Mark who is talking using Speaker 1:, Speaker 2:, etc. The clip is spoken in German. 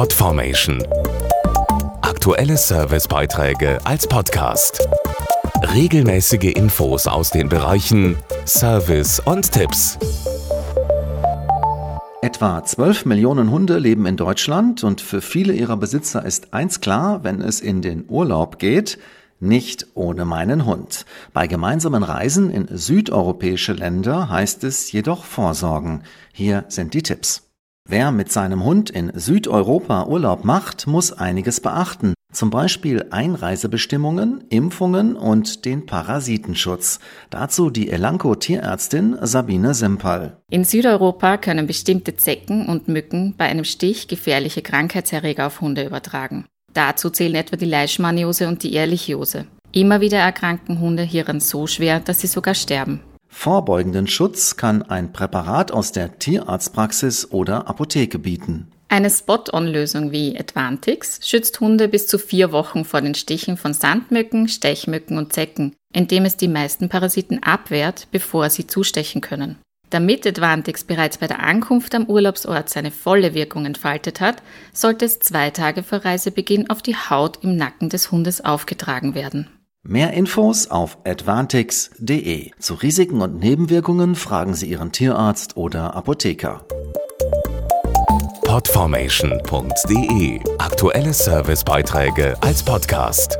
Speaker 1: Podformation. Aktuelle Servicebeiträge als Podcast. Regelmäßige Infos aus den Bereichen Service und Tipps.
Speaker 2: Etwa 12 Millionen Hunde leben in Deutschland und für viele ihrer Besitzer ist eins klar, wenn es in den Urlaub geht, nicht ohne meinen Hund. Bei gemeinsamen Reisen in südeuropäische Länder heißt es jedoch vorsorgen. Hier sind die Tipps. Wer mit seinem Hund in Südeuropa Urlaub macht, muss einiges beachten. Zum Beispiel Einreisebestimmungen, Impfungen und den Parasitenschutz. Dazu die Elanco Tierärztin Sabine Simpal.
Speaker 3: In Südeuropa können bestimmte Zecken und Mücken bei einem Stich gefährliche Krankheitserreger auf Hunde übertragen. Dazu zählen etwa die Leishmaniose und die Ehrlichiose. Immer wieder erkranken Hunde hieran so schwer, dass sie sogar sterben.
Speaker 2: Vorbeugenden Schutz kann ein Präparat aus der Tierarztpraxis oder Apotheke bieten.
Speaker 3: Eine Spot-on-Lösung wie Advantix schützt Hunde bis zu vier Wochen vor den Stichen von Sandmücken, Stechmücken und Zecken, indem es die meisten Parasiten abwehrt, bevor sie zustechen können. Damit Advantix bereits bei der Ankunft am Urlaubsort seine volle Wirkung entfaltet hat, sollte es zwei Tage vor Reisebeginn auf die Haut im Nacken des Hundes aufgetragen werden.
Speaker 2: Mehr Infos auf advantix.de. Zu Risiken und Nebenwirkungen fragen Sie Ihren Tierarzt oder Apotheker.
Speaker 1: Podformation.de Aktuelle Servicebeiträge als Podcast.